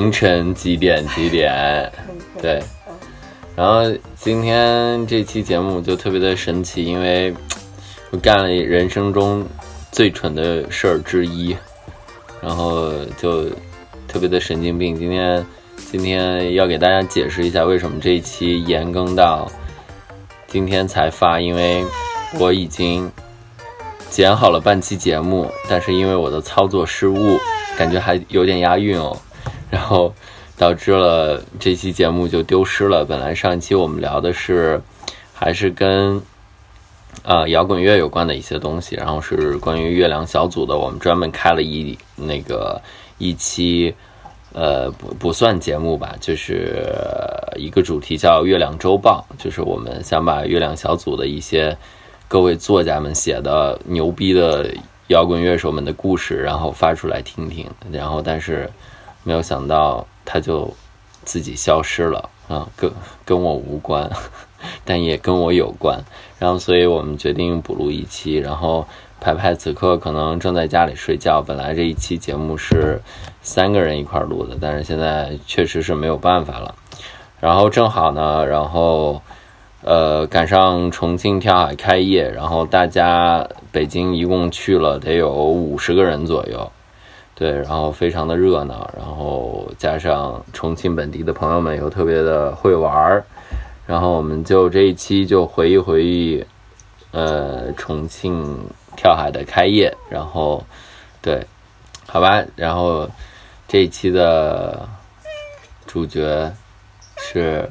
凌晨几点几点？对。然后今天这期节目就特别的神奇，因为我干了人生中最蠢的事儿之一，然后就特别的神经病。今天今天要给大家解释一下为什么这一期延更到今天才发，因为我已经剪好了半期节目，但是因为我的操作失误，感觉还有点押韵哦，然后。导致了这期节目就丢失了。本来上一期我们聊的是，还是跟啊摇滚乐有关的一些东西，然后是关于月亮小组的。我们专门开了一那个一期，呃不不算节目吧，就是一个主题叫《月亮周报》，就是我们想把月亮小组的一些各位作家们写的牛逼的摇滚乐手们的故事，然后发出来听听。然后但是没有想到。他就自己消失了啊，跟跟我无关，但也跟我有关。然后，所以我们决定补录一期。然后，排排此刻可能正在家里睡觉。本来这一期节目是三个人一块录的，但是现在确实是没有办法了。然后正好呢，然后呃赶上重庆跳海开业，然后大家北京一共去了得有五十个人左右。对，然后非常的热闹，然后加上重庆本地的朋友们又特别的会玩儿，然后我们就这一期就回忆回忆，呃，重庆跳海的开业，然后，对，好吧，然后这一期的主角是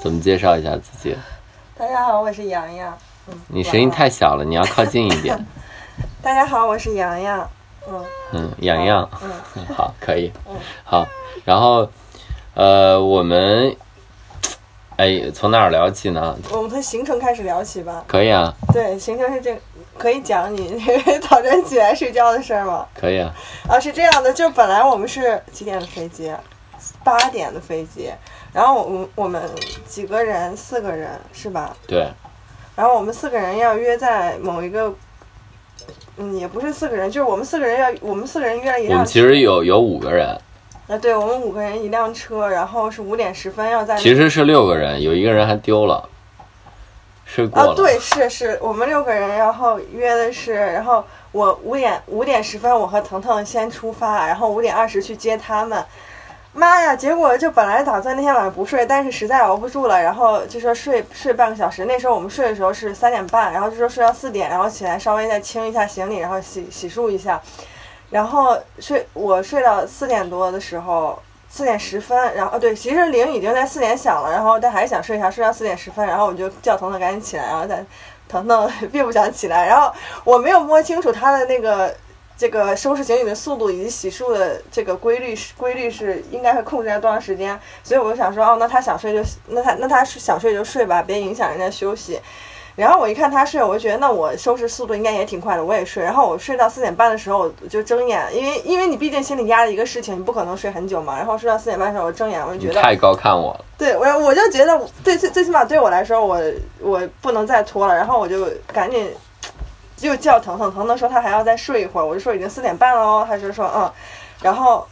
怎么介绍一下自己？大家好，我是洋洋。嗯，你声音太小了，你要靠近一点。大家好，我是洋洋。嗯嗯，洋洋，嗯，好，可以，嗯，好，然后，呃，我们，哎，从哪儿聊起呢？我们从行程开始聊起吧。可以啊。对，行程是这，可以讲你 早晨起来睡觉的事儿吗？可以啊。啊，是这样的，就本来我们是几点的飞机？八点的飞机，然后我们我们几个人，四个人是吧？对。然后我们四个人要约在某一个。嗯，也不是四个人，就是我们四个人要，我们四个人约了一辆。我们其实有有五个人。啊，对，我们五个人一辆车，然后是五点十分要在。其实是六个人，有一个人还丢了，睡过了。啊，对，是是，我们六个人，然后约的是，然后我五点五点十分，我和腾腾先出发，然后五点二十去接他们。妈呀！结果就本来打算那天晚上不睡，但是实在熬不住了，然后就说睡睡半个小时。那时候我们睡的时候是三点半，然后就说睡到四点，然后起来稍微再清一下行李，然后洗洗漱一下，然后睡我睡到四点多的时候，四点十分，然后对，其实铃已经在四点响了，然后但还是想睡一下，睡到四点十分，然后我就叫腾腾赶紧起来，然后再腾腾 并不想起来，然后我没有摸清楚他的那个。这个收拾行李的速度以及洗漱的这个规律是规律是应该会控制在多长时间，所以我就想说，哦，那他想睡就那他那他想睡就睡吧，别影响人家休息。然后我一看他睡，我就觉得那我收拾速度应该也挺快的，我也睡。然后我睡到四点半的时候，我就睁眼，因为因为你毕竟心里压着一个事情，你不可能睡很久嘛。然后睡到四点半的时候，我睁眼，我就觉得太高看我了。对，我我就觉得最最最起码对我来说，我我不能再拖了。然后我就赶紧。就叫腾腾，腾腾说他还要再睡一会儿，我就说已经四点半了哦，他就说嗯，然后。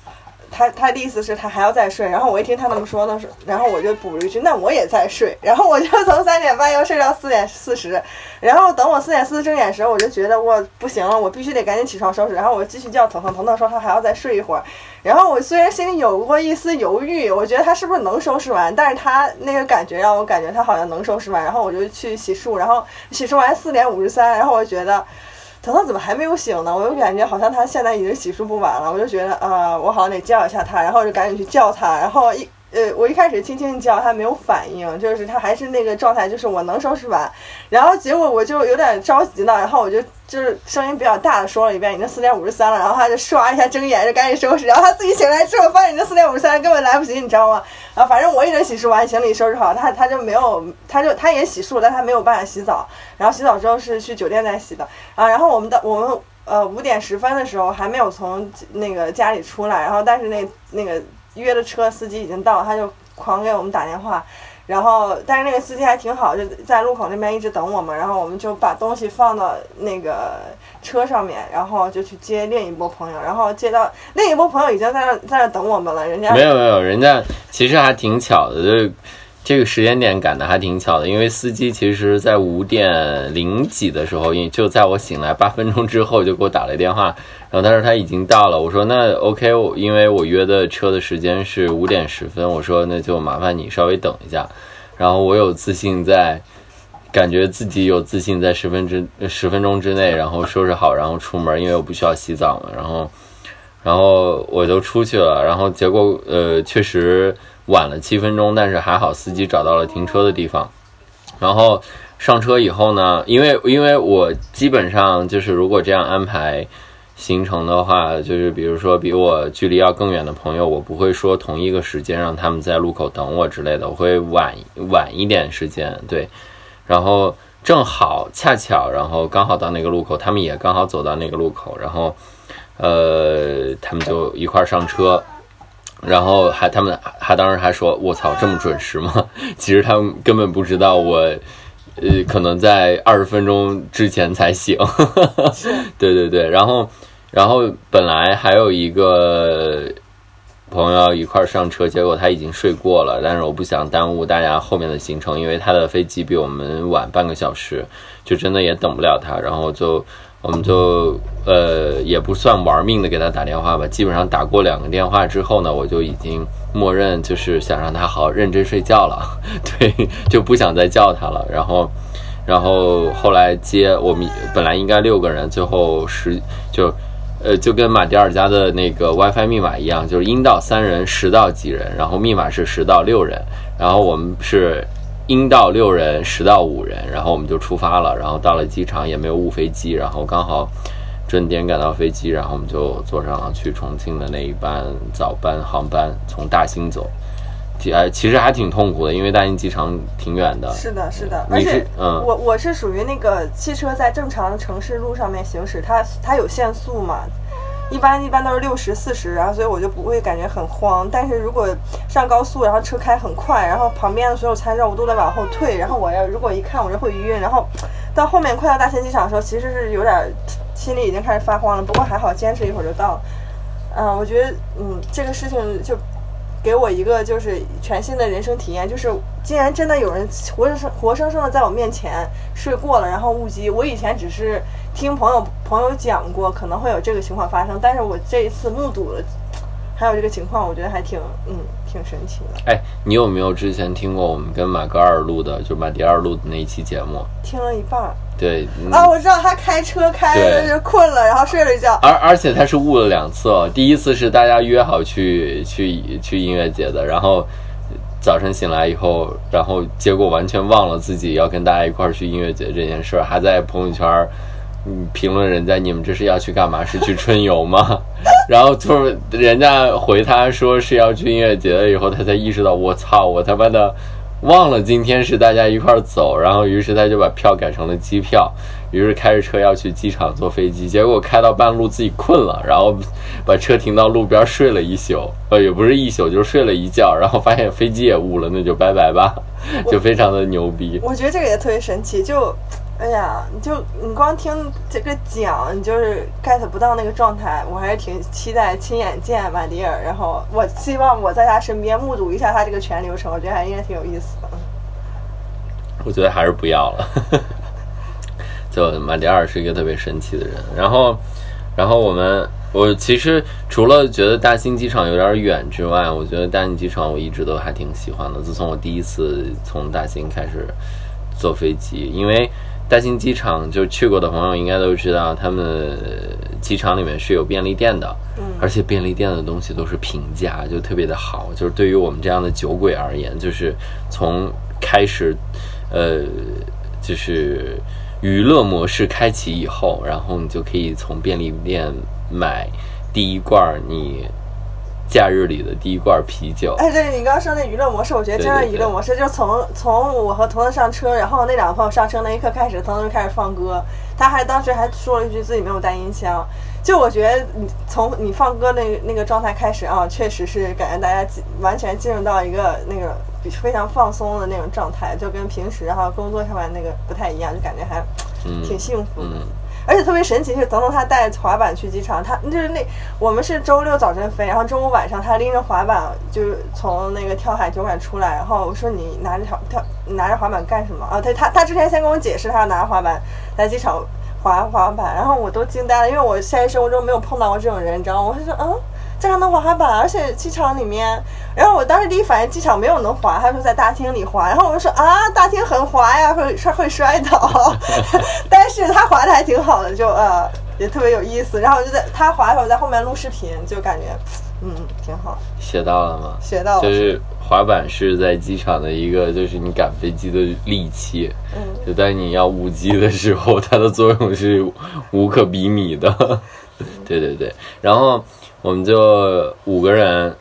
他他的意思是他还要再睡，然后我一听他那么说呢，然后我就补了一句，那我也再睡，然后我就从三点半又睡到四点四十，然后等我四点四十睁眼时候，我就觉得我不行了，我必须得赶紧起床收拾，然后我继续叫腾腾，腾腾说他还要再睡一会儿，然后我虽然心里有过一丝犹豫，我觉得他是不是能收拾完，但是他那个感觉让我感觉他好像能收拾完，然后我就去洗漱，然后洗漱完四点五十三，然后我觉得。腾腾怎么还没有醒呢？我就感觉好像他现在已经洗漱不完了，我就觉得啊，我好像得叫一下他，然后就赶紧去叫他，然后一。呃，我一开始轻轻叫他没有反应，就是他还是那个状态，就是我能收拾完，然后结果我就有点着急了，然后我就就是声音比较大的说了一遍，已经四点五十三了，然后他就唰一下睁眼就赶紧收拾，然后他自己醒来之后发现已经四点五十三，根本来不及，你知道吗？啊，反正我已经洗漱完，行李收拾好，他他就没有，他就他也洗漱，但他没有办法洗澡，然后洗澡之后是去酒店再洗的啊，然后我们的我们呃五点十分的时候还没有从那个家里出来，然后但是那那个。约的车司机已经到，他就狂给我们打电话，然后，但是那个司机还挺好，就在路口那边一直等我们。然后我们就把东西放到那个车上面，然后就去接另一波朋友。然后接到另一波朋友已经在那在那等我们了，人家没有没有，人家其实还挺巧的，就这个时间点赶的还挺巧的，因为司机其实在五点零几的时候，就在我醒来八分钟之后就给我打了电话。然后他说他已经到了，我说那 OK，我因为我约的车的时间是五点十分，我说那就麻烦你稍微等一下。然后我有自信在，感觉自己有自信在十分之十分钟之内，然后收拾好，然后出门，因为我不需要洗澡嘛。然后，然后我就出去了。然后结果呃确实晚了七分钟，但是还好司机找到了停车的地方。然后上车以后呢，因为因为我基本上就是如果这样安排。行程的话，就是比如说比我距离要更远的朋友，我不会说同一个时间让他们在路口等我之类的，我会晚晚一点时间，对。然后正好恰巧，然后刚好到那个路口，他们也刚好走到那个路口，然后呃，他们就一块上车，然后还他们还当时还说：“我操，这么准时吗？” 其实他们根本不知道我，呃，可能在二十分钟之前才醒。对对对，然后。然后本来还有一个朋友一块上车，结果他已经睡过了。但是我不想耽误大家后面的行程，因为他的飞机比我们晚半个小时，就真的也等不了他。然后就我们就呃也不算玩命的给他打电话吧，基本上打过两个电话之后呢，我就已经默认就是想让他好好认真睡觉了，对，就不想再叫他了。然后然后后来接我们本来应该六个人，最后十就。呃，就跟马迭尔家的那个 WiFi 密码一样，就是阴到三人，十到几人，然后密码是十到六人，然后我们是阴到六人，十到五人，然后我们就出发了，然后到了机场也没有误飞机，然后刚好准点赶到飞机，然后我们就坐上了去重庆的那一班早班航班，从大兴走。哎，其实还挺痛苦的，因为大兴机场挺远的。是的，是的，而且，嗯，我我是属于那个汽车在正常城市路上面行驶，它它有限速嘛，一般一般都是六十四十，然后所以我就不会感觉很慌。但是如果上高速，然后车开很快，然后旁边的所有参照物都在往后退，然后我要如果一看我就会晕，然后到后面快到大兴机场的时候，其实是有点心里已经开始发慌了。不过还好，坚持一会儿就到了。嗯，我觉得，嗯，这个事情就。给我一个就是全新的人生体验，就是竟然真的有人活生生活生生的在我面前睡过了，然后误机。我以前只是听朋友朋友讲过可能会有这个情况发生，但是我这一次目睹了，还有这个情况，我觉得还挺嗯挺神奇的。哎，你有没有之前听过我们跟马格尔录的，就马迪尔录的那一期节目？听了一半。对啊，我知道他开车开的就困了，然后睡了一觉。而而且他是误了两次哦，第一次是大家约好去去去音乐节的，然后早晨醒来以后，然后结果完全忘了自己要跟大家一块儿去音乐节这件事儿，还在朋友圈嗯评论人家你们这是要去干嘛？是去春游吗？然后就是人家回他说是要去音乐节了以后，他才意识到我操，我他妈的。忘了今天是大家一块儿走，然后于是他就把票改成了机票，于是开着车要去机场坐飞机，结果开到半路自己困了，然后把车停到路边睡了一宿，呃，也不是一宿，就是睡了一觉，然后发现飞机也误了，那就拜拜吧，就非常的牛逼。我觉得这个也特别神奇，就。哎呀，你就你光听这个讲，你就是 get 不到那个状态。我还是挺期待亲眼见马迪尔，然后我希望我在他身边目睹一下他这个全流程，我觉得还应该挺有意思的。我觉得还是不要了。就马迪尔是一个特别神奇的人。然后，然后我们，我其实除了觉得大兴机场有点远之外，我觉得大兴机场我一直都还挺喜欢的。自从我第一次从大兴开始坐飞机，因为。大兴机场就去过的朋友应该都知道，他们机场里面是有便利店的，嗯，而且便利店的东西都是平价，就特别的好。就是对于我们这样的酒鬼而言，就是从开始，呃，就是娱乐模式开启以后，然后你就可以从便利店买第一罐你假日里的第一罐啤酒。哎，对你刚刚说那娱乐模式，我觉得真的娱乐模式，就是从从我和彤彤上车，然后那两个朋友上车那一刻开始，彤彤就开始放歌，他还当时还说了一句自己没有带音箱。就我觉得你从你放歌那那个状态开始啊，确实是感觉大家完全进入到一个那个非常放松的那种状态，就跟平时哈工作上面那个不太一样，就感觉还挺幸福的。而且特别神奇是，彤彤他带滑板去机场，他就是那我们是周六早晨飞，然后周五晚上他拎着滑板就是从那个跳海酒馆出来，然后我说你拿着跳跳拿着滑板干什么啊？他他他之前先跟我解释他要拿滑板来机场。滑滑板，然后我都惊呆了，因为我现实生活中没有碰到过这种人，你知道吗？我就说，嗯，这还能滑滑板，而且机场里面，然后我当时第一反应，机场没有能滑，他说在大厅里滑，然后我就说啊，大厅很滑呀，会摔会摔倒，但是他滑的还挺好的，就呃也特别有意思，然后就在他滑的时候在后面录视频，就感觉嗯挺好。学到了吗？学到了。就是滑板是在机场的一个，就是你赶飞机的利器。嗯。就在你要误机的时候，它的作用是无可比拟的。对对对。然后我们就五个人，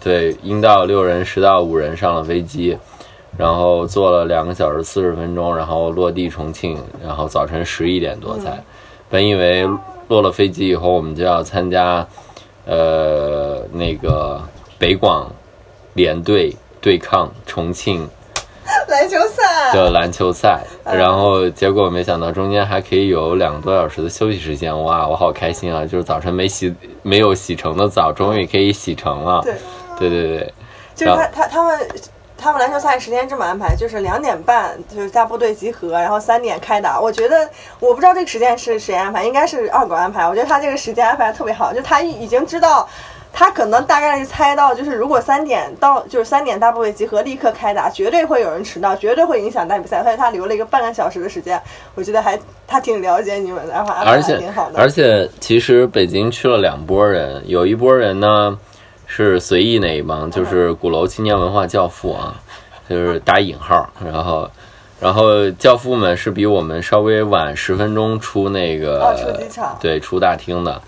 对，应到六人，实到五人上了飞机，然后坐了两个小时四十分钟，然后落地重庆，然后早晨十一点多才。本以为落了飞机以后，我们就要参加，呃，那个。北广联队对抗重庆篮球赛的篮球赛，然后结果没想到中间还可以有两个多小时的休息时间，哇，我好开心啊！就是早晨没洗没有洗成的澡，终于可以洗成了。对对对对，就是他他他们他们篮球赛时间这么安排，就是两点半就是大部队集合，然后三点开打。我觉得我不知道这个时间是谁安排，应该是二狗安排。我觉得他这个时间安排的特别好，就他已经知道。他可能大概率猜到，就是如果三点到，就是三点大部队集合，立刻开打，绝对会有人迟到，绝对会影响大比赛。所以他留了一个半个小时的时间，我觉得还他挺了解你们的，然后安排挺好的。而且其实北京去了两拨人，有一拨人呢是随意那一帮，就是鼓楼青年文化教父啊，就是打引号，然后然后教父们是比我们稍微晚十分钟出那个出机场，对，出大厅的。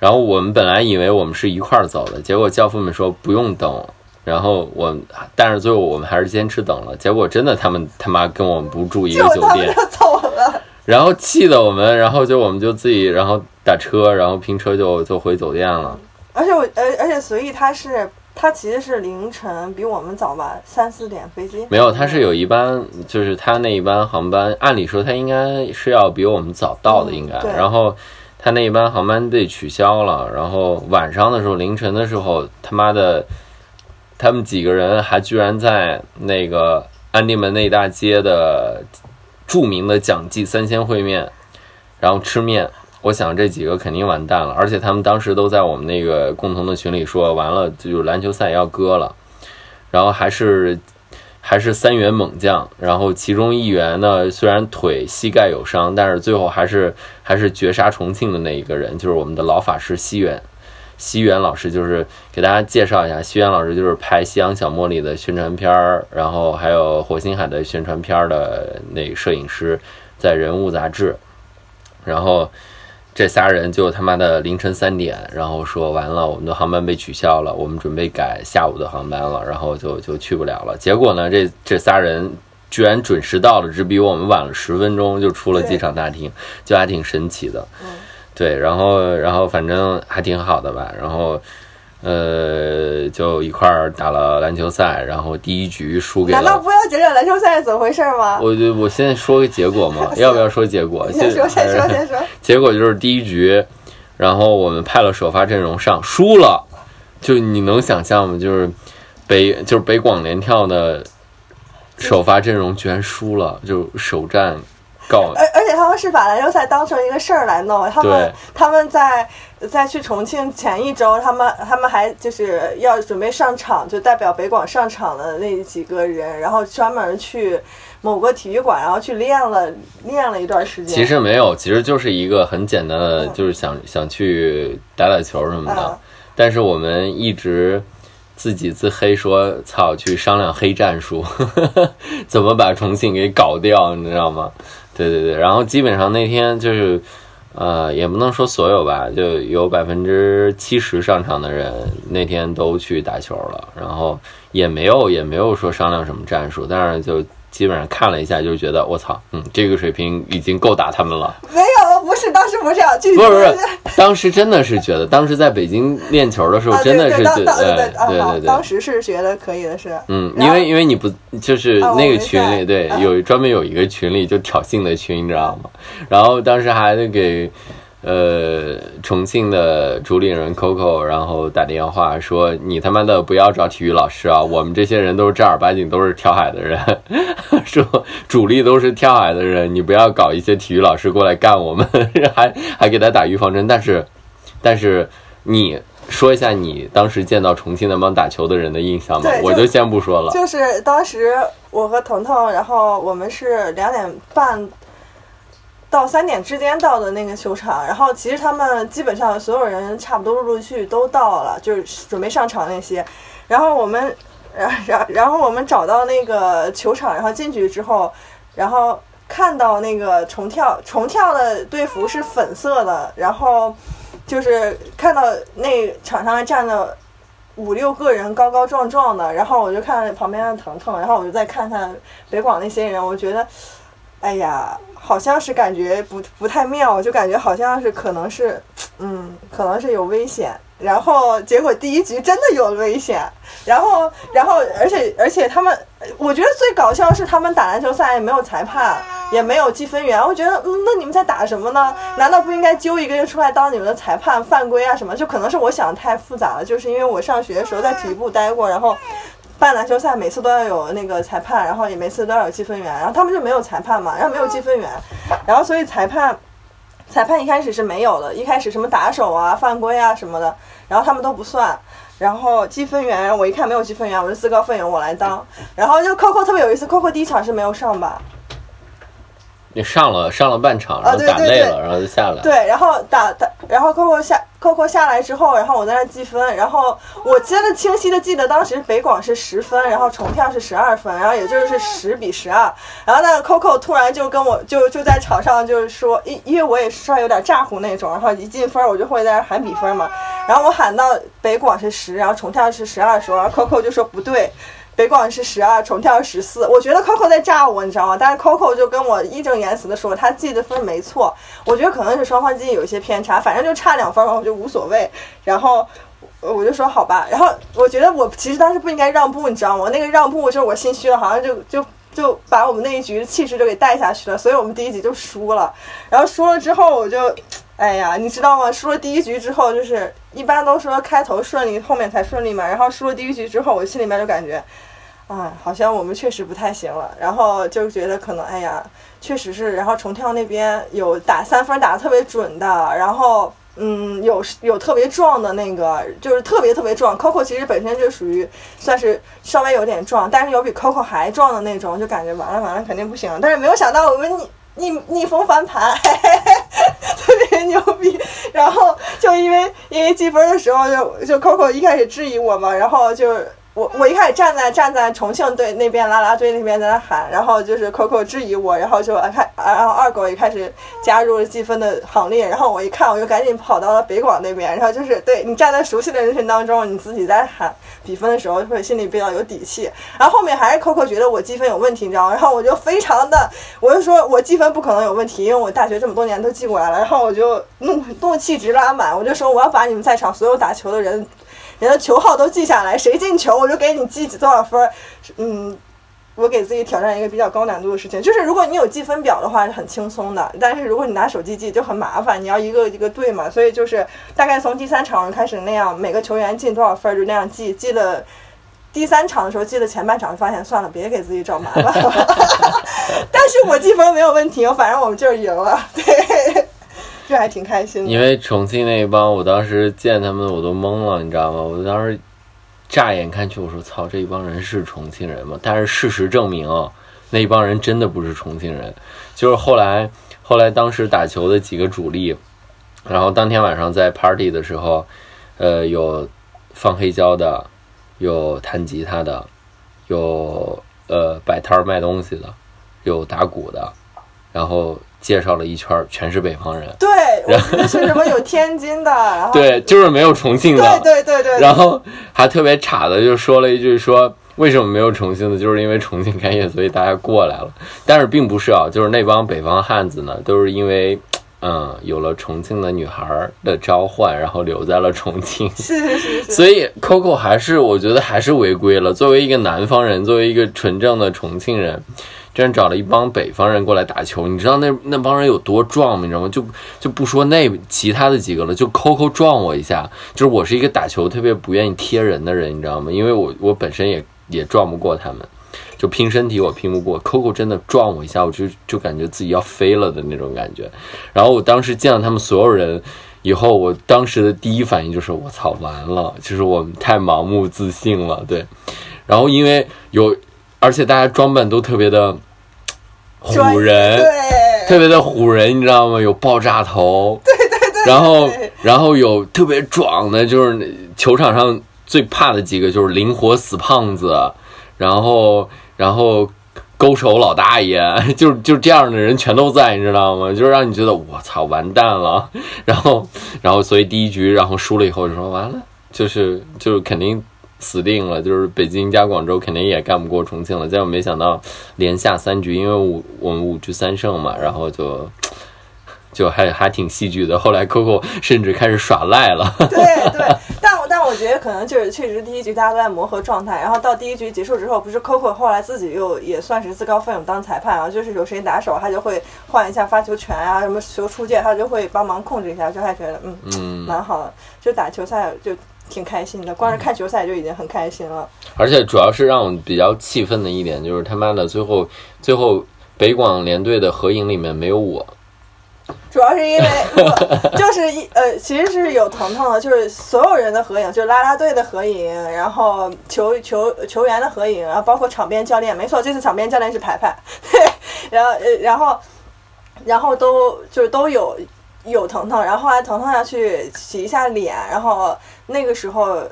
然后我们本来以为我们是一块儿走的，结果教父们说不用等。然后我，但是最后我们还是坚持等了。结果真的，他们他妈跟我们不住 一个酒店，走了。然后气得我们，然后就我们就自己，然后打车，然后拼车就就回酒店了。而且我，而而且随意他是他其实是凌晨比我们早吧，三四点飞机。没有，他是有一班，就是他那一班航班，按理说他应该是要比我们早到的，应该。然后。他那一班航班被取消了，然后晚上的时候，凌晨的时候，他妈的，他们几个人还居然在那个安定门内大街的著名的蒋记三鲜烩面，然后吃面。我想这几个肯定完蛋了，而且他们当时都在我们那个共同的群里说，完了就篮球赛要割了，然后还是。还是三员猛将，然后其中一员呢，虽然腿膝盖有伤，但是最后还是还是绝杀重庆的那一个人，就是我们的老法师西元，西元老师，就是给大家介绍一下，西元老师就是拍《夕阳小茉莉》的宣传片儿，然后还有《火星海》的宣传片儿的那摄影师，在人物杂志，然后。这仨人就他妈的凌晨三点，然后说完了，我们的航班被取消了，我们准备改下午的航班了，然后就就去不了了。结果呢，这这仨人居然准时到了，只比我们晚了十分钟就出了机场大厅，就还挺神奇的。对，然后然后反正还挺好的吧，然后。呃，就一块儿打了篮球赛，然后第一局输给了。难道不要讲讲篮球赛是怎么回事吗？我就我现在说个结果嘛，要不要说结果？先说，先说，先说。结果就是第一局，然后我们派了首发阵容上，输了。就你能想象吗？就是北就是北广联跳的首发阵容居然输了，就首战。而而且他们是把篮球赛当成一个事儿来弄，他们他们在在去重庆前一周，他们他们还就是要准备上场，就代表北广上场的那几个人，然后专门去某个体育馆，然后去练了练了一段时间。其实没有，其实就是一个很简单的，就是想想去打打球什么的。但是我们一直自己自黑说：“操，去商量黑战术，怎么把重庆给搞掉？”你知道吗？对对对，然后基本上那天就是呃，也不能说所有吧，就有百分之七十上场的人那天都去打球了，然后也没有也没有说商量什么战术，但是就基本上看了一下，就觉得我操，嗯，这个水平已经够打他们了。没有，不是不是不是不是，当时真的是觉得，当时在北京练球的时候，啊真的是对对觉得，对对对对。当时是觉得可以的是，嗯，因为因为你不就是那个群里，对，啊。有专门有一个群里就挑衅的群，你知道吗？然后当时还得给呃重庆的主理人 Coco，然后打电话说你他妈的不要找体育老师啊，我们这些人都是正儿八经都是跳海的人，说主力都是跳海的人，你不要搞一些体育老师过来干我们，还还给他打预防针，但是但是你。说一下你当时见到重庆那帮打球的人的印象吧对，我就就先不说了。就是当时我和彤彤，然后我们是两点半到三点之间到的那个球场，然后其实他们基本上所有人差不多陆陆续续都到了，就是准备上场那些，然后我们，然然然后我们找到那个球场，然后进去之后，然后看到那个重跳重跳的队服是粉色的，然后就是看到那场上站了五六个人高高壮壮的，然后我就看旁边的腾腾，然后我就再看看北广那些人，我觉得，哎呀，好像是感觉不不太妙，就感觉好像是可能是，嗯，可能是有危险。然后结果第一局真的有危险，然后然后而且而且他们，我觉得最搞笑是他们打篮球赛也没有裁判，也没有计分员，我觉得，那你们在打什么呢？难道不应该揪一个人出来当你们的裁判、犯规啊什么？就可能是我想的太复杂了，就是因为我上学的时候在体育部待过，然后办篮球赛每次都要有那个裁判，然后也每次都要有计分员，然后他们就没有裁判嘛，然后没有计分员，然后所以裁判。裁判一开始是没有的，一开始什么打手啊、犯规啊什么的，然后他们都不算。然后积分员，我一看没有积分员，我就自告奋勇我来当。然后就 Coco 特别有意思，Coco 第一场是没有上吧？你上了上了半场，然后对对对打累了，然后就下来。对，然后打打，然后 Coco 下 Coco 下来之后，然后我在那计分，然后我真的清晰的记得当时北广是十分，然后重跳是十二分，然后也就是十比十二。然后那个 Coco 突然就跟我就就在场上就是说，因因为我也是稍微有点咋呼那种，然后一进分我就会在那喊比分嘛。然后我喊到北广是十，然后重跳是十二的时候，然后 Coco 就说不对。北广是十二，重跳十四。我觉得 Coco 在炸我，你知道吗？但是 Coco 就跟我义正言辞的说，他记的分没错。我觉得可能是双方记忆有一些偏差，反正就差两分嘛，我就无所谓。然后我就说好吧。然后我觉得我其实当时不应该让步，你知道吗？那个让步就是我心虚了，好像就就就把我们那一局的气势就给带下去了，所以我们第一局就输了。然后输了之后，我就。哎呀，你知道吗？输了第一局之后，就是一般都说开头顺利，后面才顺利嘛。然后输了第一局之后，我心里面就感觉，啊，好像我们确实不太行了。然后就觉得可能，哎呀，确实是。然后重跳那边有打三分打的特别准的，然后嗯，有有特别壮的那个，就是特别特别壮。Coco 其实本身就属于算是稍微有点壮，但是有比 Coco 还壮的那种，就感觉完了完了肯定不行。但是没有想到我们逆逆逆风翻盘。嘿嘿嘿特别牛逼，然后就因为因为计分的时候就就 Coco 一开始质疑我嘛，然后就我我一开始站在站在重庆队那边啦啦队那边在那喊，然后就是 Coco 质疑我，然后就开然后二狗也开始加入了计分的行列，然后我一看我就赶紧跑到了北广那边，然后就是对你站在熟悉的人群当中，你自己在喊比分的时候会心里比较有底气，然后后面还是 Coco 觉得我积分有问题，你知道吗？然后我就非常的我就说我积分不可能有问题，因为我大学这么多年都记过来了，然后我就怒怒气值拉满，我就说我要把你们在场所有打球的人。人的球号都记下来，谁进球我就给你记多少分。嗯，我给自己挑战一个比较高难度的事情，就是如果你有计分表的话是很轻松的，但是如果你拿手机记就很麻烦，你要一个一个对嘛。所以就是大概从第三场开始那样，每个球员进多少分就那样记，记了。第三场的时候记了前半场，发现算了，别给自己找麻烦了。但是我记分没有问题，反正我们就是赢了，对。这还挺开心的。因为重庆那一帮，我当时见他们我都懵了，你知道吗？我当时乍眼看去，我说操，这一帮人是重庆人吗？但是事实证明，那一帮人真的不是重庆人。就是后来，后来当时打球的几个主力，然后当天晚上在 party 的时候，呃，有放黑胶的，有弹吉他的，有呃摆摊卖东西的，有打鼓的。然后介绍了一圈，全是北方人。对，我记得是什么有天津的，然后对，就是没有重庆的。对对对对，然后还特别差的就说了一句说。为什么没有重庆的？就是因为重庆开业，所以大家过来了。但是并不是啊，就是那帮北方汉子呢，都是因为，嗯，有了重庆的女孩的召唤，然后留在了重庆。是是是是。所以 Coco 还是我觉得还是违规了。作为一个南方人，作为一个纯正的重庆人，居然找了一帮北方人过来打球。你知道那那帮人有多壮吗？你知道吗？就就不说那其他的几个了，就 Coco 撞我一下。就是我是一个打球特别不愿意贴人的人，你知道吗？因为我我本身也。也撞不过他们，就拼身体我拼不过。Coco 真的撞我一下，我就就感觉自己要飞了的那种感觉。然后我当时见到他们所有人以后，我当时的第一反应就是我操完了，就是我们太盲目自信了。对，然后因为有，而且大家装扮都特别的唬人，对，特别的唬人，你知道吗？有爆炸头，对对对，然后然后有特别壮的，就是球场上。最怕的几个就是灵活死胖子，然后然后勾手老大爷，就就这样的人全都在，你知道吗？就是让你觉得我操完蛋了，然后然后所以第一局然后输了以后就说完了，就是就是肯定死定了，就是北京加广州肯定也干不过重庆了。结果没想到连下三局，因为五我们五局三胜嘛，然后就。就还还挺戏剧的，后来 Coco 甚至开始耍赖了。对对，但我但我觉得可能就是确实第一局大家都在磨合状态，然后到第一局结束之后，不是 Coco 后来自己又也算是自告奋勇当裁判啊，就是有谁打手，他就会换一下发球权啊，什么球出界，他就会帮忙控制一下，就还觉得嗯嗯蛮好的，就打球赛就挺开心的，光是看球赛就已经很开心了。而且主要是让我比较气愤的一点就是他妈的最后最后北广联队的合影里面没有我。主要是因为，就是一呃，其实是有腾腾的，就是所有人的合影，就是啦啦队的合影，然后球球球员的合影，然后包括场边教练，没错，这次场边教练是排排，对，然后呃，然后然后都就是都有有腾腾，然后后来腾腾要去洗一下脸，然后那个时候。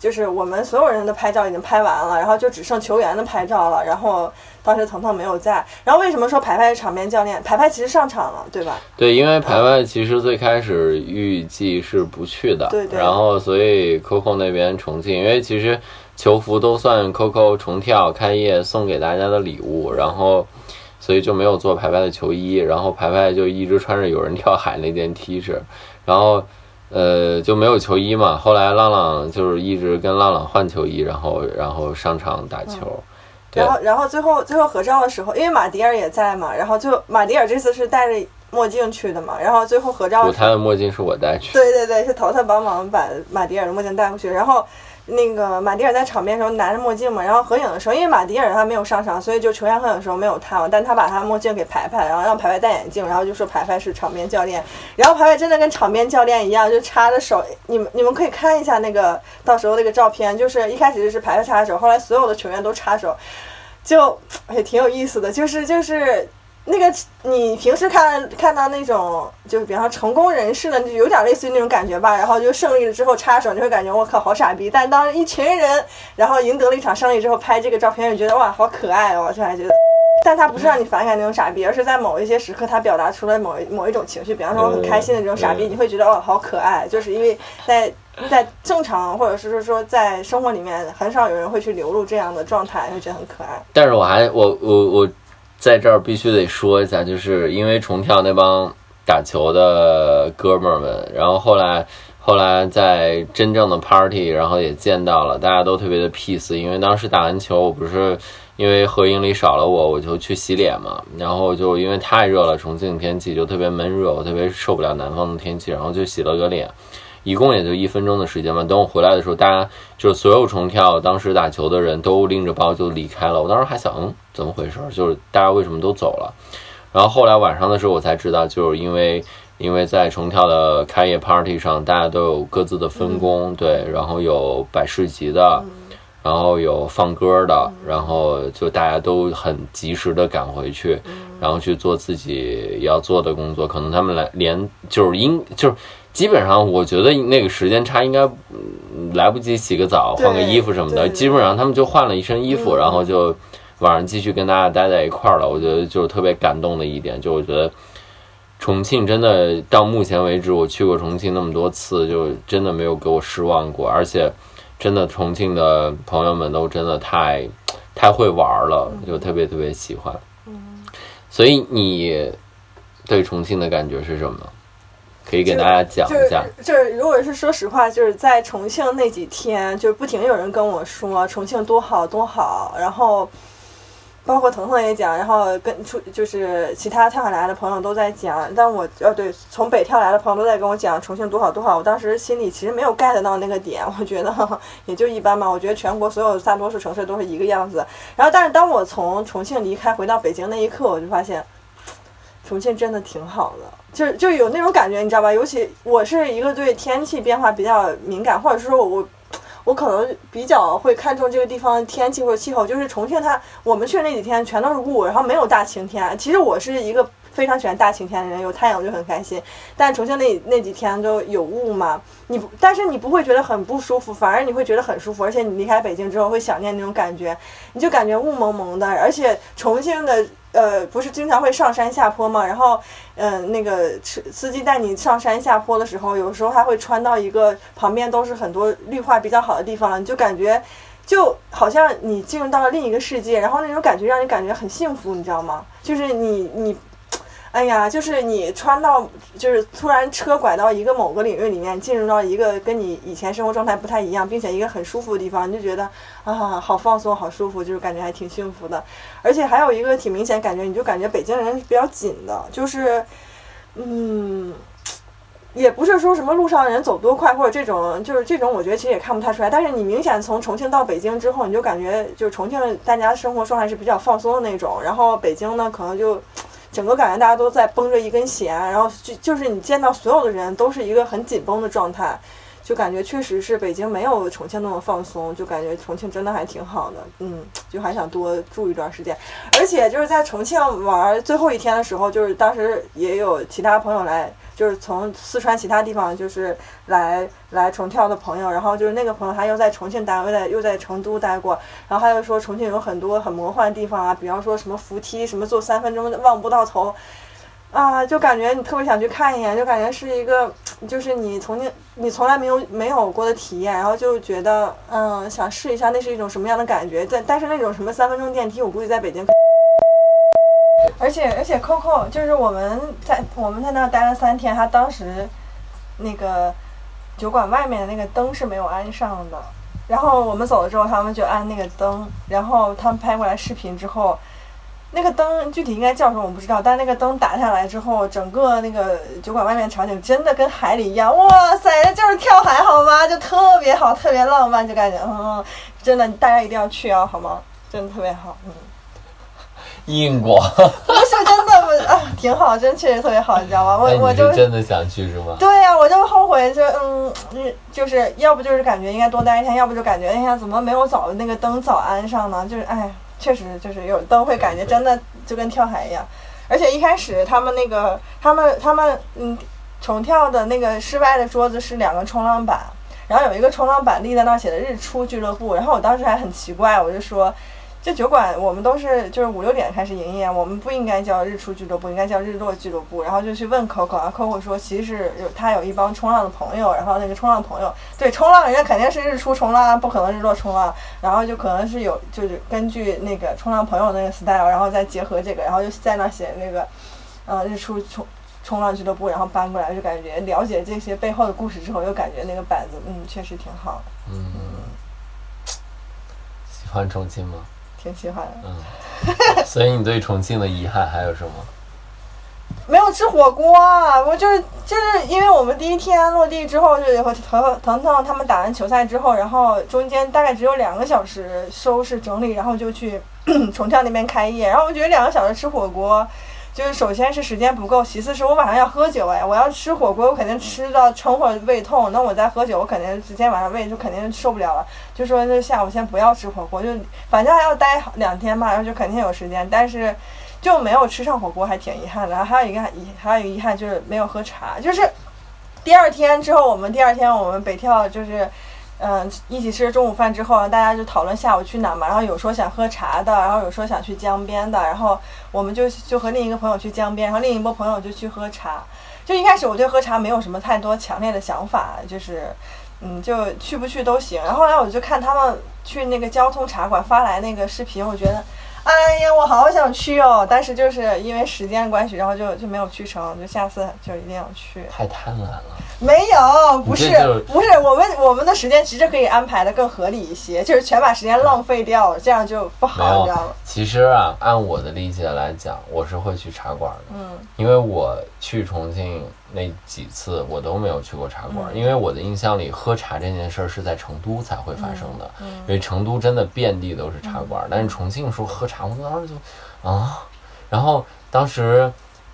就是我们所有人的拍照已经拍完了，然后就只剩球员的拍照了。然后当时腾腾没有在。然后为什么说排排是场边教练？排排其实上场了，对吧？对，因为排排其实最开始预计是不去的。对对。然后所以 Coco 那边重庆，因为其实球服都算 Coco 重跳开业送给大家的礼物，然后所以就没有做排排的球衣。然后排排就一直穿着有人跳海那件 T 恤，然后。呃，就没有球衣嘛。后来浪浪就是一直跟浪浪换球衣，然后然后上场打球。然后然后最后最后合照的时候，因为马迪尔也在嘛，然后就马迪尔这次是戴着墨镜去的嘛，然后最后合照。他的墨镜是我戴去。对对对，是淘淘帮忙把马迪尔的墨镜带过去，然后。那个马蒂尔在场边的时候拿着墨镜嘛，然后合影的时候，因为马蒂尔他没有上场，所以就球员合影的时候没有他嘛，但他把他墨镜给排排，然后让排排戴眼镜，然后就说排排是场边教练，然后排排真的跟场边教练一样，就插着手，你们你们可以看一下那个到时候那个照片，就是一开始就是排排插手，后来所有的球员都插手，就也 挺有意思的，就是就是。那个你平时看看到那种，就是比方说成功人士的，就有点类似于那种感觉吧。然后就胜利了之后插手，你会感觉我靠好傻逼。但当一群人然后赢得了一场胜利之后拍这个照片，就觉得哇好可爱哦，就还觉得。但他不是让你反感那种傻逼，而是在某一些时刻他表达出了某一某一种情绪。比方说我很开心的这种傻逼，你会觉得哦好可爱，就是因为在在正常或者是说在生活里面很少有人会去流露这样的状态，会觉得很可爱。但是我还我我我。在这儿必须得说一下，就是因为重跳那帮打球的哥们儿们，然后后来后来在真正的 party，然后也见到了，大家都特别的 peace。因为当时打完球，我不是因为合影里少了我，我就去洗脸嘛，然后就因为太热了，重庆天气就特别闷热，我特别受不了南方的天气，然后就洗了个脸。一共也就一分钟的时间嘛。等我回来的时候，大家就是所有重跳当时打球的人都拎着包就离开了。我当时还想，嗯，怎么回事？就是大家为什么都走了？然后后来晚上的时候，我才知道，就是因为因为在重跳的开业 party 上，大家都有各自的分工，对，然后有摆市集的，然后有放歌的，然后就大家都很及时的赶回去，然后去做自己要做的工作。可能他们来连就是应就是。基本上，我觉得那个时间差应该来不及洗个澡、换个衣服什么的。基本上他们就换了一身衣服，然后就晚上继续跟大家待在一块儿了。我觉得就特别感动的一点，就我觉得重庆真的到目前为止，我去过重庆那么多次，就真的没有给我失望过。而且真的重庆的朋友们都真的太太会玩了，就特别特别喜欢。所以你对重庆的感觉是什么？可以给大家讲一下。就是，如果是说实话，就是在重庆那几天，就不停有人跟我说重庆多好多好，然后包括腾腾也讲，然后跟出就是其他跳海来的朋友都在讲，但我呃对，从北跳来的朋友都在跟我讲重庆多好多好。我当时心里其实没有 get 到那个点，我觉得也就一般吧。我觉得全国所有大多数城市都是一个样子。然后，但是当我从重庆离开回到北京那一刻，我就发现重庆真的挺好的。就就有那种感觉，你知道吧？尤其我是一个对天气变化比较敏感，或者说我我可能比较会看重这个地方的天气或者气候。就是重庆，它我们去那几天全都是雾，然后没有大晴天。其实我是一个非常喜欢大晴天的人，有太阳我就很开心。但重庆那那几天都有雾嘛，你不，但是你不会觉得很不舒服，反而你会觉得很舒服。而且你离开北京之后会想念那种感觉，你就感觉雾蒙蒙的，而且重庆的。呃，不是经常会上山下坡吗？然后，嗯，那个车司机带你上山下坡的时候，有时候还会穿到一个旁边都是很多绿化比较好的地方，你就感觉就好像你进入到了另一个世界，然后那种感觉让你感觉很幸福，你知道吗？就是你你。哎呀，就是你穿到，就是突然车拐到一个某个领域里面，进入到一个跟你以前生活状态不太一样，并且一个很舒服的地方，你就觉得啊，好放松，好舒服，就是感觉还挺幸福的。而且还有一个挺明显感觉，你就感觉北京人是比较紧的，就是，嗯，也不是说什么路上人走多快或者这种，就是这种，我觉得其实也看不太出来。但是你明显从重庆到北京之后，你就感觉就是重庆大家生活状态是比较放松的那种，然后北京呢可能就。整个感觉大家都在绷着一根弦，然后就就是你见到所有的人都是一个很紧绷的状态，就感觉确实是北京没有重庆那么放松，就感觉重庆真的还挺好的，嗯，就还想多住一段时间，而且就是在重庆玩最后一天的时候，就是当时也有其他朋友来。就是从四川其他地方就是来来重跳的朋友，然后就是那个朋友他又在重庆待，又在又在成都待过，然后他又说重庆有很多很魔幻的地方啊，比方说什么扶梯，什么坐三分钟望不到头，啊，就感觉你特别想去看一眼，就感觉是一个就是你从你你从来没有没有过的体验，然后就觉得嗯想试一下那是一种什么样的感觉，但但是那种什么三分钟电梯，我估计在北京。而且而且，Coco 就是我们在我们在那待了三天，他当时那个酒馆外面的那个灯是没有安上的。然后我们走了之后，他们就安那个灯。然后他们拍过来视频之后，那个灯具体应该叫什么我不知道，但那个灯打下来之后，整个那个酒馆外面场景真的跟海里一样。哇塞，那就是跳海好吗？就特别好，特别浪漫，就感觉嗯，真的大家一定要去啊，好吗？真的特别好，嗯。硬过，不是真的不啊，挺好，真确实特别好，你知道吗？我我就真的想去是吗？对呀，我就后悔，就嗯，就是要不就是感觉应该多待一天，要不就感觉哎呀，怎么没有早那个灯早安上呢？就是哎，确实就是有灯会感觉真的就跟跳海一样。而且一开始他们那个他们他们嗯重跳的那个室外的桌子是两个冲浪板，然后有一个冲浪板立在那写的日出俱乐部，然后我当时还很奇怪，我就说。这酒馆我们都是就是五六点开始营业，我们不应该叫日出俱乐部，应该叫日落俱乐部。然后就去问 Coco，啊，Coco 说其实有他有一帮冲浪的朋友，然后那个冲浪朋友对冲浪人家肯定是日出冲浪，不可能日落冲浪。然后就可能是有就是根据那个冲浪朋友那个 style，然后再结合这个，然后就在那写那个嗯日出冲冲浪俱乐部，然后搬过来就感觉了解这些背后的故事之后，又感觉那个板子嗯确实挺好。嗯，喜欢重庆吗？挺喜欢的，嗯，所以你对重庆的遗憾还有什么？没有吃火锅啊！我就是就是因为我们第一天落地之后，就和腾腾腾他们打完球赛之后，然后中间大概只有两个小时收拾整理，然后就去 重庆那边开业，然后我觉得两个小时吃火锅。就是首先是时间不够，其次是我晚上要喝酒哎，我要吃火锅，我肯定吃到撑或者胃痛，那我再喝酒，我肯定今天晚上胃就肯定受不了了。就说那下午先不要吃火锅，就反正还要待两天嘛，然后就肯定有时间，但是就没有吃上火锅，还挺遗憾的。然后还有一个遗，还有一个遗憾就是没有喝茶。就是第二天之后，我们第二天我们北跳就是嗯，一起吃了中午饭之后，大家就讨论下午去哪嘛。然后有说想喝茶的，然后有说想去江边的。然后我们就就和另一个朋友去江边，然后另一波朋友就去喝茶。就一开始我对喝茶没有什么太多强烈的想法，就是嗯，就去不去都行。然后后来我就看他们去那个交通茶馆发来那个视频，我觉得。哎呀，我好想去哦，但是就是因为时间关系，然后就就没有去成，就下次就一定要去。太贪婪了。没有，不是不是，我们我们的时间其实可以安排的更合理一些，就是全把时间浪费掉了，这样就不好，你知道吗？其实啊，按我的理解来讲，我是会去茶馆的，嗯，因为我去重庆那几次，我都没有去过茶馆，因为我的印象里，喝茶这件事儿是在成都才会发生的，因为成都真的遍地都是茶馆，但是重庆说喝茶，我当时就啊，然后当时。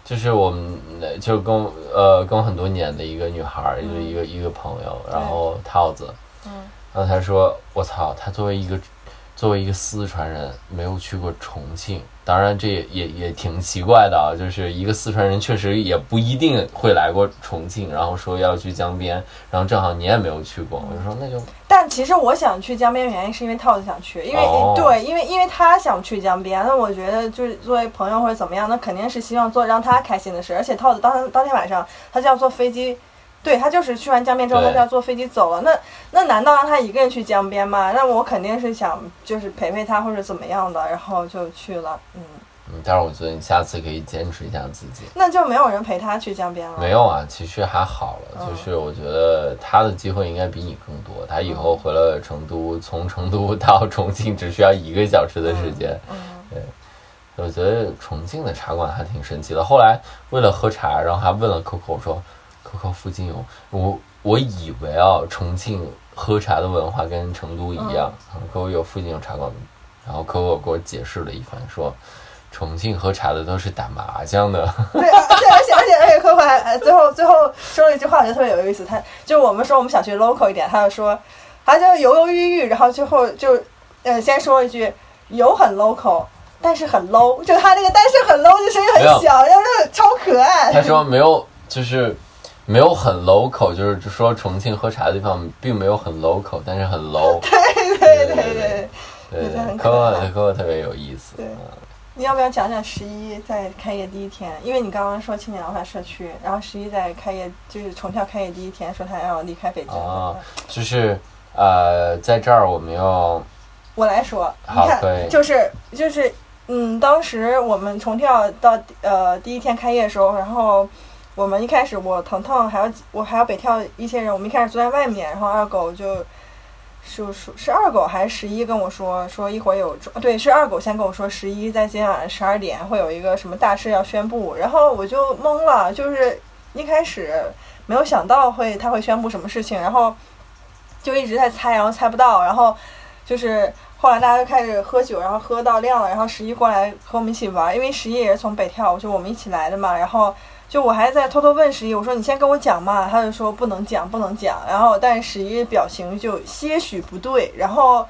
就是我们，就跟呃跟我很多年的一个女孩，一个一个一个朋友，然后套子，嗯，然后他说：“我操，他作为一个作为一个四川人，没有去过重庆。”当然，这也也也挺奇怪的啊，就是一个四川人确实也不一定会来过重庆，然后说要去江边，然后正好你也没有去过，我就说那就。但其实我想去江边，原因是因为套子想去，因为对，因为因为他想去江边，那我觉得就是作为朋友或者怎么样，那肯定是希望做让他开心的事，而且套子当当天晚上他就要坐飞机。对他就是去完江边之后，他就要坐飞机走了。那那难道让他一个人去江边吗？那我肯定是想就是陪陪他或者怎么样的，然后就去了。嗯嗯，但是我觉得你下次可以坚持一下自己。那就没有人陪他去江边了？没有啊，其实还好了。就是我觉得他的机会应该比你更多。他以后回了成都，从成都到重庆只需要一个小时的时间。嗯，对。我觉得重庆的茶馆还挺神奇的。后来为了喝茶，然后还问了 Coco 说。Coco 附近有我，我以为啊，重庆喝茶的文化跟成都一样。Coco 有附近有茶馆，然后 Coco 给我解释了一番，说重庆喝茶的都是打麻将的。对，而且而且而且而且，Coco 还最后最后说了一句话，我觉得特别有意思。他就我们说我们想去 local 一点，他就说他就犹犹豫豫，然后最后就呃先说一句有很 local，但是很 low，就他那个但是很 low 就声音很小，要是超可爱。他说没有，就是。没有很 local，就是说重庆喝茶的地方并没有很 local，但是很 low。对对对对对对，可可可特别有意思。对，你要不要讲讲十一在开业第一天？因为你刚刚说青年文化社区，然后十一在开业就是重跳开业第一天，说他要离开北京。啊，就是呃，在这儿我们要我来说，你看，就是就是嗯，当时我们重跳到呃第一天开业的时候，然后。我们一开始，我腾腾还有我还有北跳一些人，我们一开始坐在外面，然后二狗就，是是是二狗还是十一跟我说说一会儿有对是二狗先跟我说十一在今天晚上十二点会有一个什么大事要宣布，然后我就懵了，就是一开始没有想到会他会宣布什么事情，然后就一直在猜，然后猜不到，然后就是后来大家就开始喝酒，然后喝到亮了，然后十一过来和我们一起玩，因为十一也是从北跳，就我们一起来的嘛，然后。就我还在偷偷问十一，我说你先跟我讲嘛，他就说不能讲，不能讲。然后，但十一表情就些许不对，然后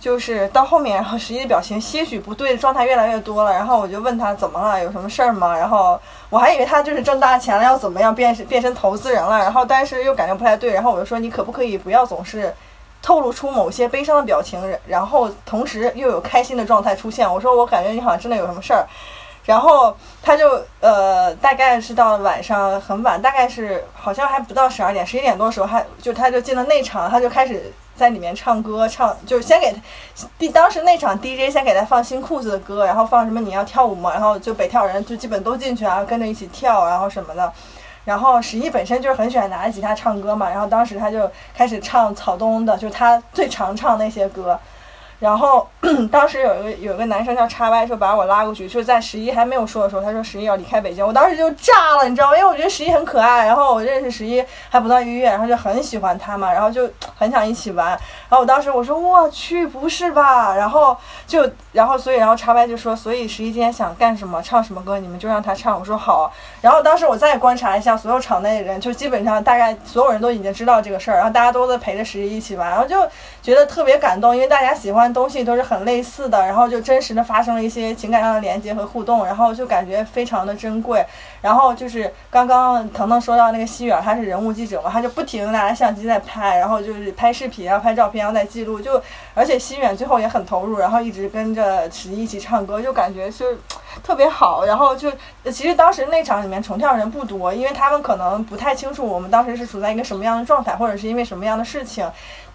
就是到后面，然后十一的表情些许不对的状态越来越多了。然后我就问他怎么了，有什么事儿吗？然后我还以为他就是挣大钱了，要怎么样变变成投资人了。然后但是又感觉不太对，然后我就说你可不可以不要总是透露出某些悲伤的表情，然后同时又有开心的状态出现。我说我感觉你好像真的有什么事儿。然后他就呃，大概是到晚上很晚，大概是好像还不到十二点，十一点多的时候，还就他就进了内场，他就开始在里面唱歌，唱就先给第当时内场 DJ 先给他放新裤子的歌，然后放什么你要跳舞吗？然后就北跳人就基本都进去啊，跟着一起跳，然后什么的。然后十一本身就是很喜欢拿着吉他唱歌嘛，然后当时他就开始唱草东的，就是他最常唱那些歌。然后 当时有一个有一个男生叫叉 Y，说把我拉过去，就在十一还没有说的时候，他说十一要离开北京，我当时就炸了，你知道吗？因为我觉得十一很可爱，然后我认识十一还不到一个月，然后就很喜欢他嘛，然后就很想一起玩。然后我当时我说我去，不是吧？然后就然后所以然后叉 Y 就说，所以十一今天想干什么，唱什么歌，你们就让他唱。我说好。然后当时我再观察一下所有场内的人，就基本上大概所有人都已经知道这个事儿，然后大家都在陪着十一一起玩，然后就觉得特别感动，因为大家喜欢。的东西都是很类似的，然后就真实的发生了一些情感上的连接和互动，然后就感觉非常的珍贵。然后就是刚刚腾腾说到那个西远，他是人物记者嘛，他就不停拿着相机在拍，然后就是拍视频啊、拍照片，然后在记录。就而且西远最后也很投入，然后一直跟着十一一起唱歌，就感觉就特别好。然后就其实当时那场里面重跳人不多，因为他们可能不太清楚我们当时是处在一个什么样的状态，或者是因为什么样的事情。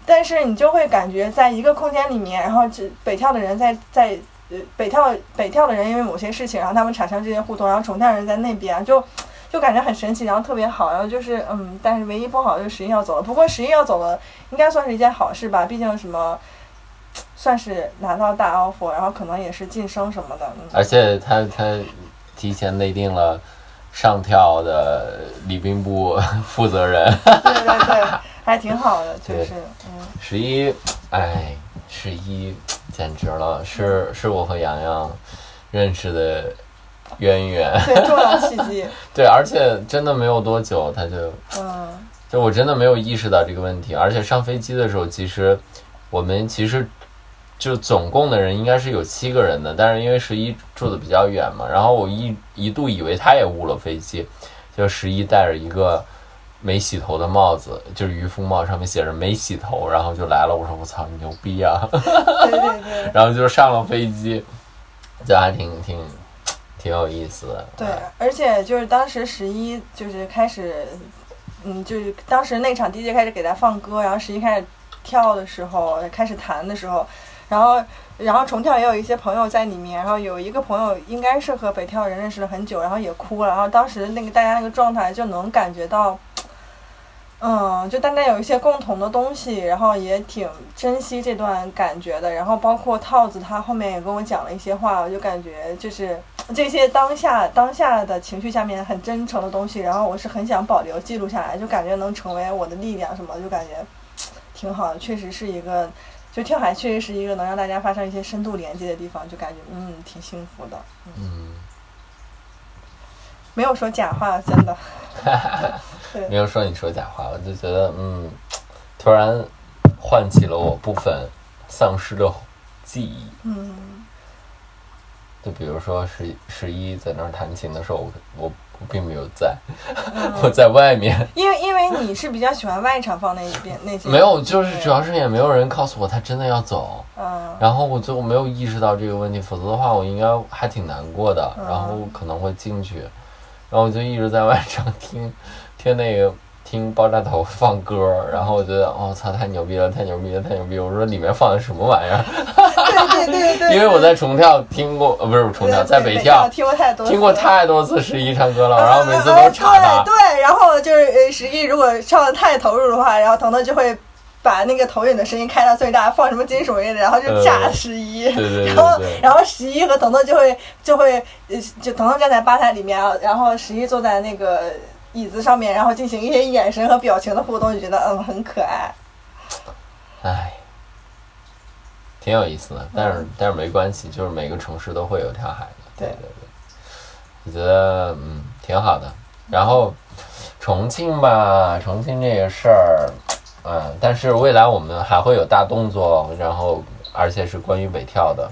但是你就会感觉在一个空间里面，然后这北跳的人在在呃北跳北跳的人因为某些事情，然后他们产生这些互动，然后重跳人在那边就就感觉很神奇，然后特别好，然后就是嗯，但是唯一不好就是十一要走了。不过十一要走了，应该算是一件好事吧，毕竟什么算是拿到大 offer，然后可能也是晋升什么的。嗯、而且他他提前内定了上跳的礼宾部负责人。对 对对。还挺好的，就是嗯，十一，哎，十一简直了，是是我和洋洋认识的渊源，对，重要契机，对，而且真的没有多久，他就，嗯，就我真的没有意识到这个问题，而且上飞机的时候，其实我们其实就总共的人应该是有七个人的，但是因为十一住的比较远嘛，然后我一一度以为他也误了飞机，就十一带着一个。没洗头的帽子，就是渔夫帽，上面写着没洗头，然后就来了。我说我操，你牛逼啊！对对对。然后就上了飞机，就还挺挺挺有意思的。对，而且就是当时十一就是开始，嗯，就是当时那场 DJ 开始给他放歌，然后十一开始跳的时候，开始弹的时候，然后然后重跳也有一些朋友在里面，然后有一个朋友应该是和北跳人认识了很久，然后也哭了，然后当时那个大家那个状态就能感觉到。嗯，就大家有一些共同的东西，然后也挺珍惜这段感觉的。然后包括套子，他后面也跟我讲了一些话，我就感觉就是这些当下当下的情绪下面很真诚的东西。然后我是很想保留记录下来，就感觉能成为我的力量什么，就感觉挺好的。确实是一个，就跳海确实是一个能让大家发生一些深度连接的地方，就感觉嗯挺幸福的。嗯，没有说假话，真的。没有说你说假话，我就觉得嗯，突然唤起了我部分丧失的记忆。嗯，就比如说十十一在那儿弹琴的时候，我我我并没有在，我在外面。因为因为你是比较喜欢外场放那一边那些。没有，就是主要是也没有人告诉我他真的要走。嗯。然后我就没有意识到这个问题，否则的话我应该还挺难过的，然后可能会进去，然后我就一直在外场听。听那个听爆炸头放歌，然后我觉得哦操太牛逼了，太牛逼了，太牛逼！我说里面放的什么玩意儿？对对对 对。因为我在重跳听过，呃不是重跳，在北跳听过太多，听过太多次十一唱歌了，然后每次都查他。对，然后就是呃十一如果唱的太投入的话，然后腾腾就会把那个投影的声音开到最大，放什么金属乐的，然后就炸十一。对对对。然后然后十一和腾腾就会就会呃就腾腾站在吧台里面，然后十一坐在那个。椅子上面，然后进行一些眼神和表情的互动，就觉得嗯很可爱。唉，挺有意思的，但是但是没关系，就是每个城市都会有跳海的。对对对，我觉得嗯挺好的。然后重庆吧，重庆这个事儿，嗯，但是未来我们还会有大动作，然后而且是关于北跳的。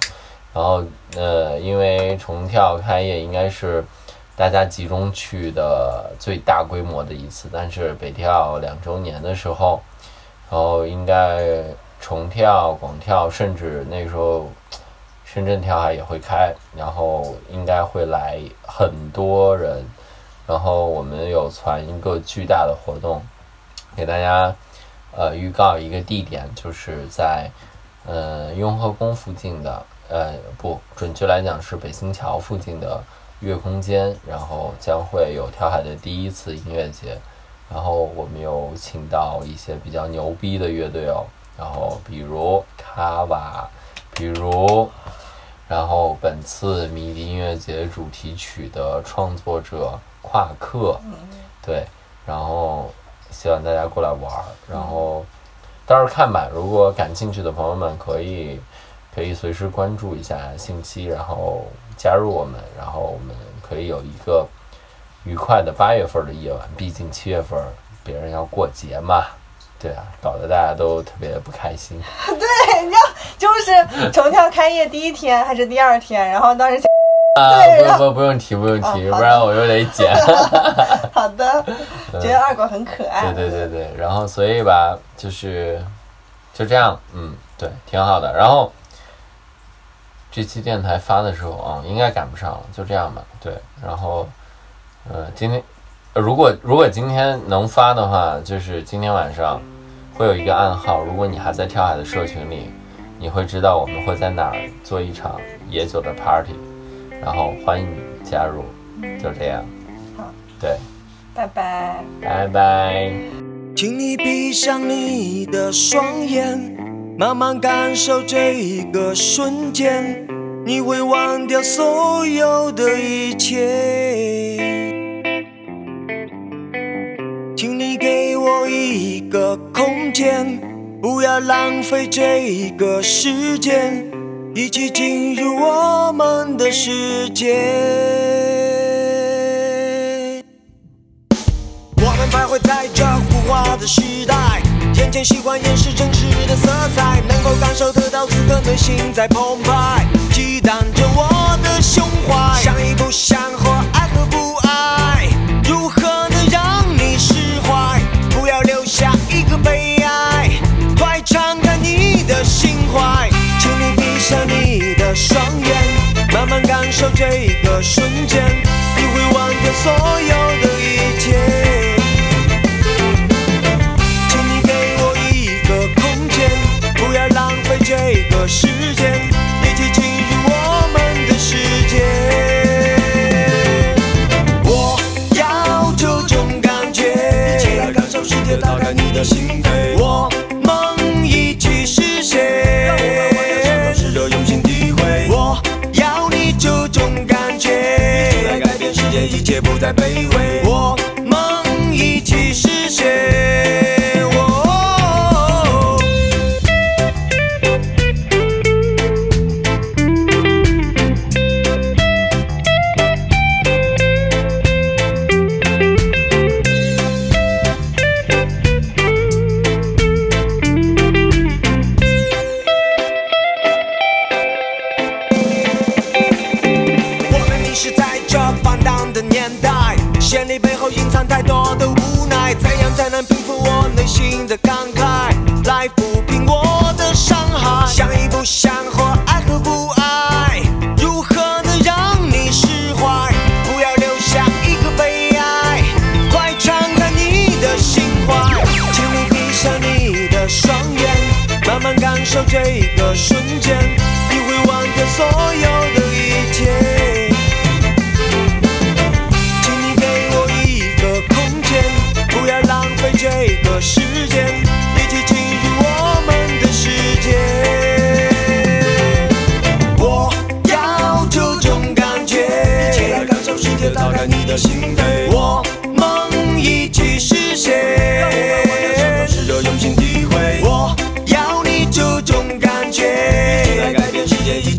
然后呃，因为重跳开业应该是。大家集中去的最大规模的一次，但是北跳两周年的时候，然后应该重跳、广跳，甚至那时候 深圳跳海也会开，然后应该会来很多人，然后我们有传一个巨大的活动，给大家呃预告一个地点，就是在呃雍和宫附近的，呃不准确来讲是北新桥附近的。月空间，然后将会有跳海的第一次音乐节，然后我们有请到一些比较牛逼的乐队哦，然后比如卡瓦，比如，然后本次迷笛音乐节主题曲的创作者夸克，对，然后希望大家过来玩儿，然后到时候看吧，如果感兴趣的朋友们可以可以随时关注一下信息，然后。加入我们，然后我们可以有一个愉快的八月份的夜晚。毕竟七月份别人要过节嘛，对啊，搞得大家都特别不开心。对，你知道，就是重跳开业第一天还是第二天，然后当时啊，对然不不不用提，不用提，不然我又得剪。好的，觉得二狗很可爱。对对对对，然后所以吧，就是就这样，嗯，对，挺好的。然后这期电台发的时候啊、应该赶不上了，就这样吧。对，然后呃，今天呃如果如果今天能发的话，就是今天晚上会有一个暗号，如果你还在跳海的社群里，你会知道我们会在哪儿做一场野酒的 party，然后欢迎你加入，就这样。好，对，拜拜。拜拜。请你闭上你的双眼，慢慢感受这一个瞬间，你会忘掉所有的一切。请你给我一个空间，不要浪费这一个时间，一起进入我们的世界。我们徘徊在这浮华的时代，渐渐习惯掩饰真实的色彩，能够感受得到此刻内心在澎湃，激荡着我的胸怀。想与不想和爱和不爱，如何能让你释怀？不要留下一个悲哀，快敞开你的心怀，请你闭上你的双眼，慢慢感受这个瞬间，你会忘掉所有的一切。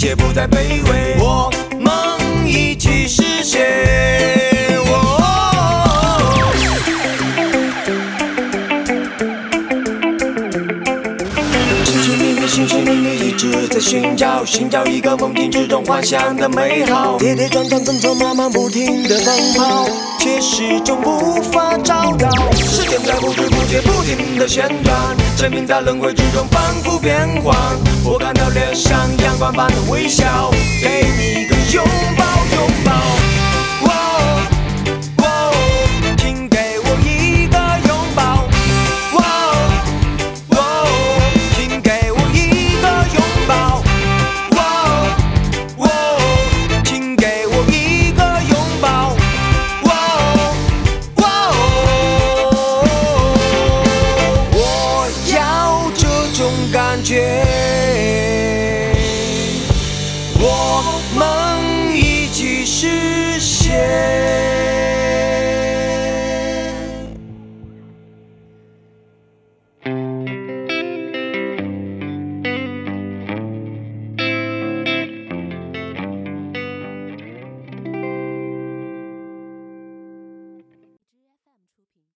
界，不再卑微。寻找，寻找一个梦境之中幻想的美好。跌跌撞撞，匆匆忙忙，不停的奔跑，却始终无法找到。时间在不知不觉不停的旋转，生命在轮回之中反复变换。我看到脸上阳光般的微笑，给你个，拥抱。